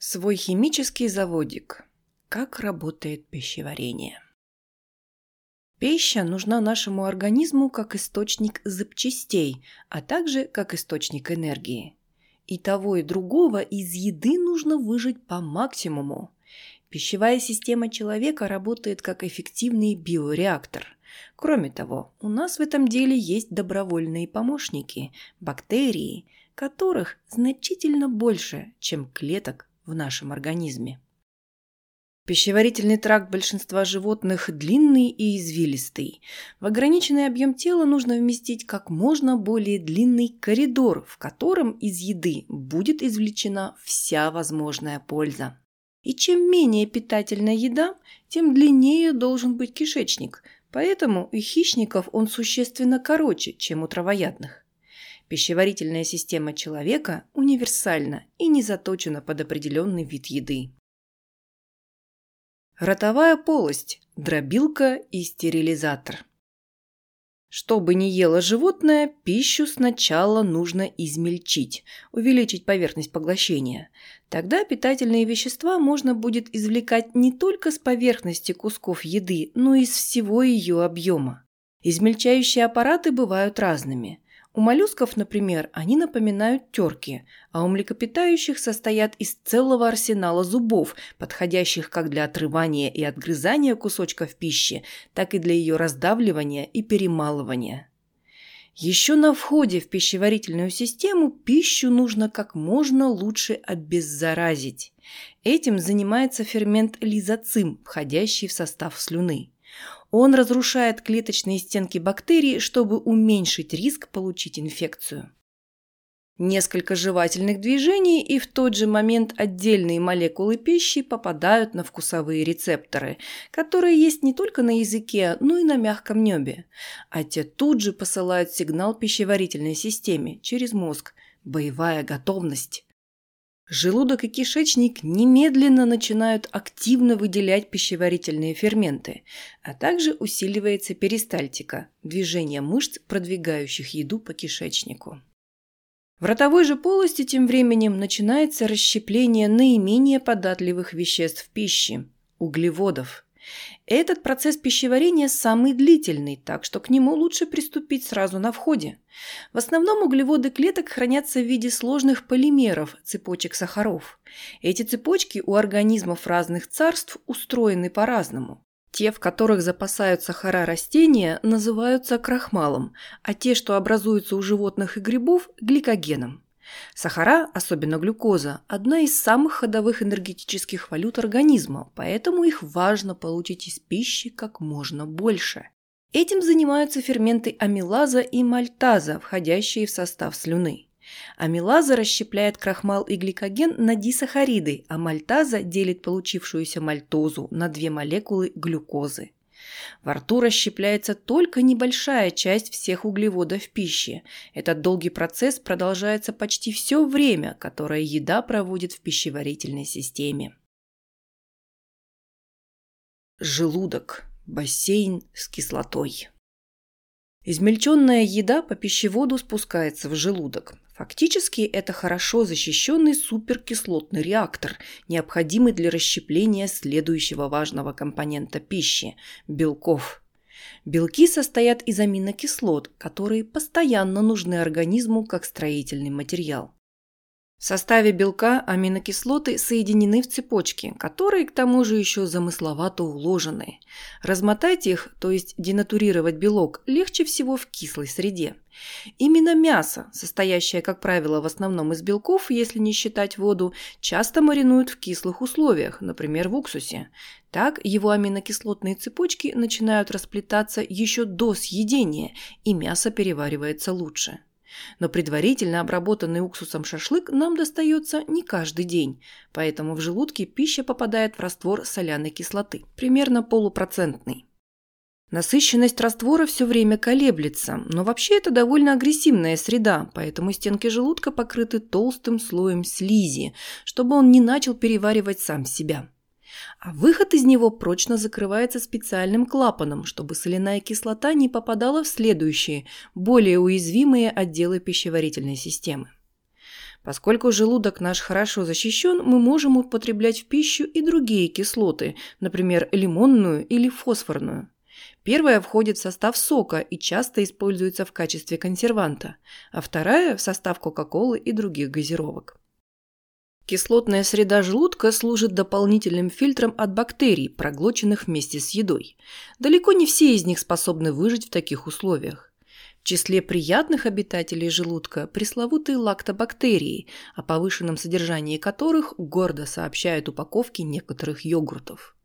Свой химический заводик. Как работает пищеварение? Пища нужна нашему организму как источник запчастей, а также как источник энергии. И того и другого из еды нужно выжить по максимуму. Пищевая система человека работает как эффективный биореактор. Кроме того, у нас в этом деле есть добровольные помощники – бактерии, которых значительно больше, чем клеток в нашем организме. Пищеварительный тракт большинства животных длинный и извилистый. В ограниченный объем тела нужно вместить как можно более длинный коридор, в котором из еды будет извлечена вся возможная польза. И чем менее питательная еда, тем длиннее должен быть кишечник, поэтому у хищников он существенно короче, чем у травоядных. Пищеварительная система человека универсальна и не заточена под определенный вид еды. Ротовая полость, дробилка и стерилизатор. Что бы ни ело животное, пищу сначала нужно измельчить, увеличить поверхность поглощения. Тогда питательные вещества можно будет извлекать не только с поверхности кусков еды, но и из всего ее объема. Измельчающие аппараты бывают разными. У моллюсков, например, они напоминают терки, а у млекопитающих состоят из целого арсенала зубов, подходящих как для отрывания и отгрызания кусочков пищи, так и для ее раздавливания и перемалывания. Еще на входе в пищеварительную систему пищу нужно как можно лучше обеззаразить. Этим занимается фермент лизоцим, входящий в состав слюны. Он разрушает клеточные стенки бактерий, чтобы уменьшить риск получить инфекцию. Несколько жевательных движений, и в тот же момент отдельные молекулы пищи попадают на вкусовые рецепторы, которые есть не только на языке, но и на мягком небе. А те тут же посылают сигнал пищеварительной системе через мозг «боевая готовность». Желудок и кишечник немедленно начинают активно выделять пищеварительные ферменты, а также усиливается перистальтика – движение мышц, продвигающих еду по кишечнику. В ротовой же полости тем временем начинается расщепление наименее податливых веществ пищи – углеводов – этот процесс пищеварения самый длительный, так что к нему лучше приступить сразу на входе. В основном углеводы клеток хранятся в виде сложных полимеров, цепочек сахаров. Эти цепочки у организмов разных царств устроены по-разному. Те, в которых запасают сахара растения, называются крахмалом, а те, что образуются у животных и грибов – гликогеном. Сахара, особенно глюкоза, одна из самых ходовых энергетических валют организма, поэтому их важно получить из пищи как можно больше. Этим занимаются ферменты амилаза и мальтаза, входящие в состав слюны. Амилаза расщепляет крахмал и гликоген на дисахариды, а мальтаза делит получившуюся мальтозу на две молекулы глюкозы. Во рту расщепляется только небольшая часть всех углеводов пищи. Этот долгий процесс продолжается почти все время, которое еда проводит в пищеварительной системе. Желудок. Бассейн с кислотой. Измельченная еда по пищеводу спускается в желудок. Фактически это хорошо защищенный суперкислотный реактор, необходимый для расщепления следующего важного компонента пищи – белков. Белки состоят из аминокислот, которые постоянно нужны организму как строительный материал. В составе белка аминокислоты соединены в цепочки, которые к тому же еще замысловато уложены. Размотать их, то есть денатурировать белок, легче всего в кислой среде. Именно мясо, состоящее, как правило, в основном из белков, если не считать воду, часто маринуют в кислых условиях, например, в уксусе. Так его аминокислотные цепочки начинают расплетаться еще до съедения, и мясо переваривается лучше. Но предварительно обработанный уксусом шашлык нам достается не каждый день, поэтому в желудке пища попадает в раствор соляной кислоты, примерно полупроцентный. Насыщенность раствора все время колеблется, но вообще это довольно агрессивная среда, поэтому стенки желудка покрыты толстым слоем слизи, чтобы он не начал переваривать сам себя а выход из него прочно закрывается специальным клапаном, чтобы соляная кислота не попадала в следующие, более уязвимые отделы пищеварительной системы. Поскольку желудок наш хорошо защищен, мы можем употреблять в пищу и другие кислоты, например, лимонную или фосфорную. Первая входит в состав сока и часто используется в качестве консерванта, а вторая – в состав Кока-Колы и других газировок. Кислотная среда желудка служит дополнительным фильтром от бактерий, проглоченных вместе с едой. Далеко не все из них способны выжить в таких условиях. В числе приятных обитателей желудка пресловутые лактобактерии, о повышенном содержании которых гордо сообщают упаковки некоторых йогуртов.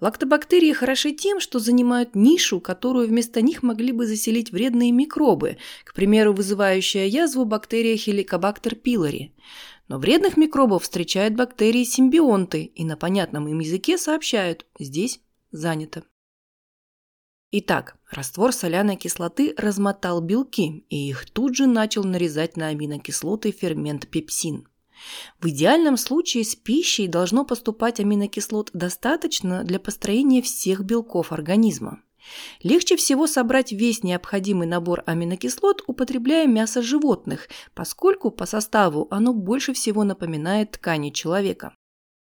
Лактобактерии хороши тем, что занимают нишу, которую вместо них могли бы заселить вредные микробы, к примеру, вызывающая язву бактерия Helicobacter pylori. Но вредных микробов встречают бактерии-симбионты и на понятном им языке сообщают «здесь занято». Итак, раствор соляной кислоты размотал белки, и их тут же начал нарезать на аминокислоты фермент пепсин. В идеальном случае с пищей должно поступать аминокислот достаточно для построения всех белков организма. Легче всего собрать весь необходимый набор аминокислот, употребляя мясо животных, поскольку по составу оно больше всего напоминает ткани человека.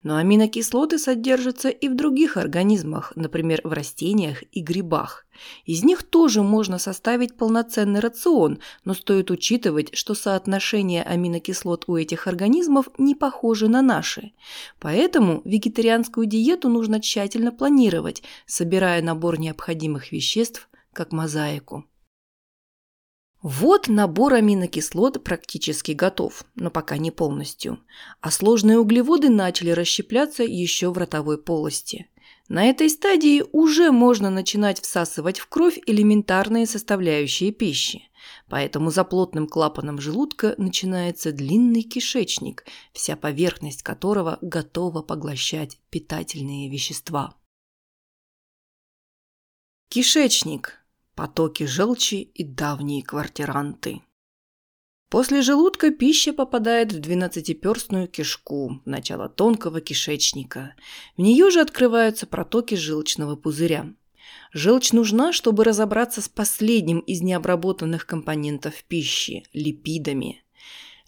Но аминокислоты содержатся и в других организмах, например, в растениях и грибах. Из них тоже можно составить полноценный рацион, но стоит учитывать, что соотношение аминокислот у этих организмов не похоже на наши. Поэтому вегетарианскую диету нужно тщательно планировать, собирая набор необходимых веществ как мозаику. Вот набор аминокислот практически готов, но пока не полностью. А сложные углеводы начали расщепляться еще в ротовой полости. На этой стадии уже можно начинать всасывать в кровь элементарные составляющие пищи. Поэтому за плотным клапаном желудка начинается длинный кишечник, вся поверхность которого готова поглощать питательные вещества. Кишечник потоки желчи и давние квартиранты. После желудка пища попадает в двенадцатиперстную кишку, начало тонкого кишечника. В нее же открываются протоки желчного пузыря. Желчь нужна, чтобы разобраться с последним из необработанных компонентов пищи – липидами.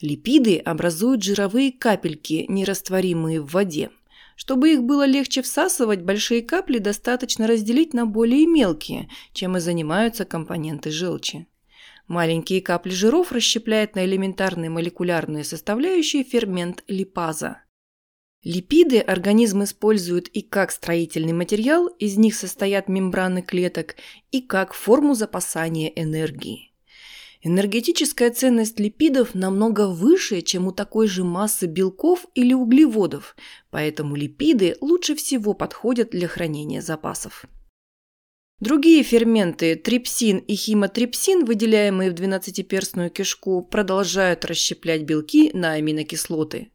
Липиды образуют жировые капельки, нерастворимые в воде – чтобы их было легче всасывать, большие капли достаточно разделить на более мелкие, чем и занимаются компоненты желчи. Маленькие капли жиров расщепляет на элементарные молекулярные составляющие фермент липаза. Липиды организм использует и как строительный материал, из них состоят мембраны клеток, и как форму запасания энергии. Энергетическая ценность липидов намного выше, чем у такой же массы белков или углеводов, поэтому липиды лучше всего подходят для хранения запасов. Другие ферменты, трипсин и химотрипсин, выделяемые в двенадцатиперстную кишку, продолжают расщеплять белки на аминокислоты.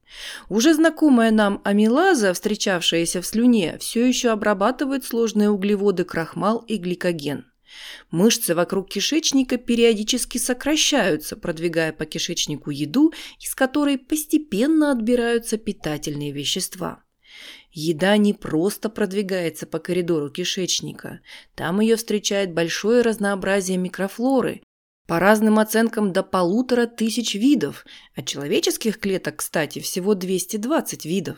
Уже знакомая нам амилаза, встречавшаяся в слюне, все еще обрабатывает сложные углеводы крахмал и гликоген. Мышцы вокруг кишечника периодически сокращаются, продвигая по кишечнику еду, из которой постепенно отбираются питательные вещества. Еда не просто продвигается по коридору кишечника. Там ее встречает большое разнообразие микрофлоры, по разным оценкам до полутора тысяч видов, а человеческих клеток, кстати, всего 220 видов.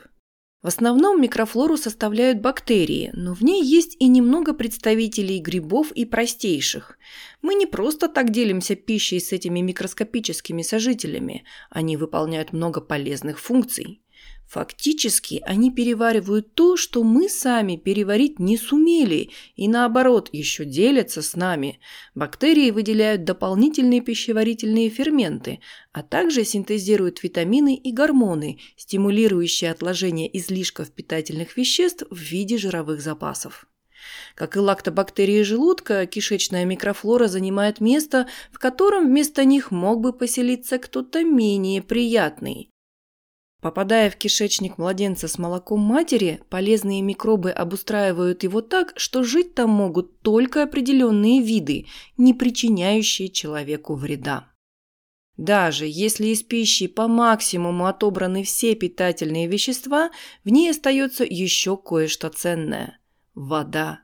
В основном микрофлору составляют бактерии, но в ней есть и немного представителей грибов и простейших. Мы не просто так делимся пищей с этими микроскопическими сожителями, они выполняют много полезных функций. Фактически они переваривают то, что мы сами переварить не сумели, и наоборот еще делятся с нами. Бактерии выделяют дополнительные пищеварительные ферменты, а также синтезируют витамины и гормоны, стимулирующие отложение излишков питательных веществ в виде жировых запасов. Как и лактобактерии желудка, кишечная микрофлора занимает место, в котором вместо них мог бы поселиться кто-то менее приятный. Попадая в кишечник младенца с молоком матери, полезные микробы обустраивают его так, что жить там могут только определенные виды, не причиняющие человеку вреда. Даже если из пищи по максимуму отобраны все питательные вещества, в ней остается еще кое-что ценное – вода.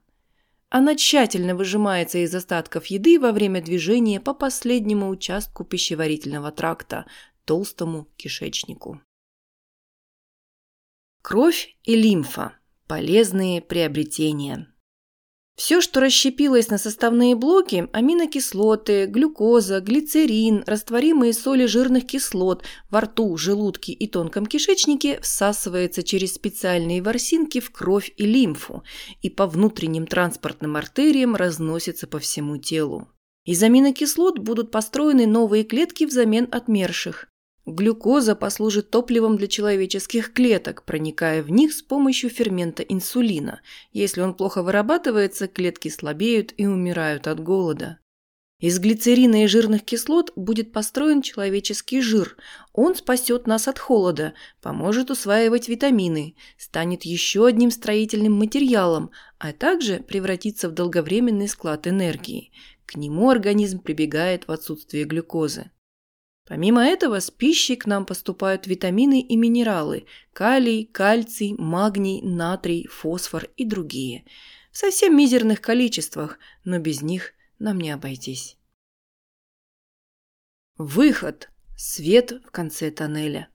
Она тщательно выжимается из остатков еды во время движения по последнему участку пищеварительного тракта, толстому кишечнику. Кровь и лимфа – полезные приобретения. Все, что расщепилось на составные блоки – аминокислоты, глюкоза, глицерин, растворимые соли жирных кислот во рту, желудке и тонком кишечнике всасывается через специальные ворсинки в кровь и лимфу и по внутренним транспортным артериям разносится по всему телу. Из аминокислот будут построены новые клетки взамен отмерших. Глюкоза послужит топливом для человеческих клеток, проникая в них с помощью фермента инсулина. Если он плохо вырабатывается, клетки слабеют и умирают от голода. Из глицерина и жирных кислот будет построен человеческий жир. Он спасет нас от холода, поможет усваивать витамины, станет еще одним строительным материалом, а также превратится в долговременный склад энергии. К нему организм прибегает в отсутствие глюкозы. Помимо этого, с пищей к нам поступают витамины и минералы – калий, кальций, магний, натрий, фосфор и другие. В совсем мизерных количествах, но без них нам не обойтись. Выход. Свет в конце тоннеля.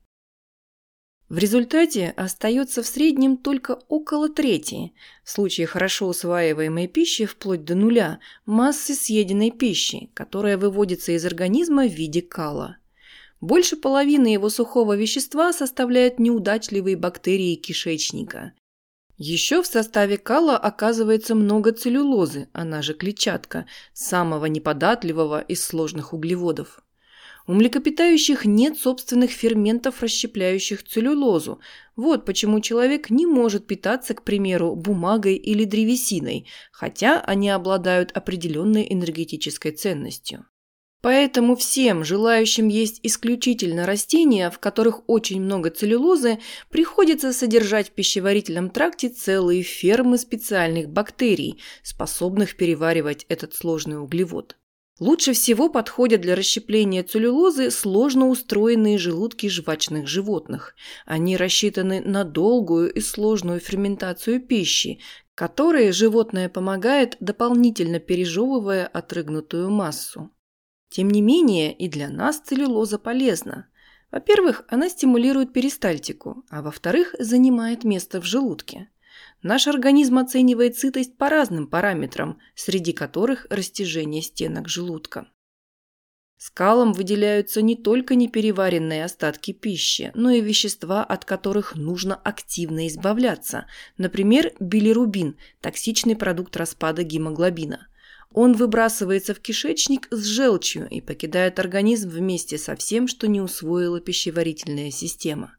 В результате остается в среднем только около трети, в случае хорошо усваиваемой пищи вплоть до нуля, массы съеденной пищи, которая выводится из организма в виде кала. Больше половины его сухого вещества составляют неудачливые бактерии кишечника. Еще в составе кала оказывается много целлюлозы, она же клетчатка, самого неподатливого из сложных углеводов. У млекопитающих нет собственных ферментов, расщепляющих целлюлозу. Вот почему человек не может питаться, к примеру, бумагой или древесиной, хотя они обладают определенной энергетической ценностью. Поэтому всем, желающим есть исключительно растения, в которых очень много целлюлозы, приходится содержать в пищеварительном тракте целые фермы специальных бактерий, способных переваривать этот сложный углевод. Лучше всего подходят для расщепления целлюлозы сложно устроенные желудки жвачных животных. Они рассчитаны на долгую и сложную ферментацию пищи, которой животное помогает, дополнительно пережевывая отрыгнутую массу. Тем не менее, и для нас целлюлоза полезна. Во-первых, она стимулирует перистальтику, а во-вторых, занимает место в желудке. Наш организм оценивает сытость по разным параметрам, среди которых растяжение стенок желудка. Скалом выделяются не только непереваренные остатки пищи, но и вещества, от которых нужно активно избавляться. Например, билирубин – токсичный продукт распада гемоглобина. Он выбрасывается в кишечник с желчью и покидает организм вместе со всем, что не усвоила пищеварительная система.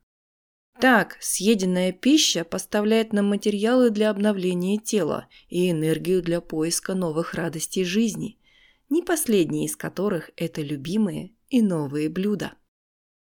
Так, съеденная пища поставляет нам материалы для обновления тела и энергию для поиска новых радостей жизни, не последние из которых – это любимые и новые блюда.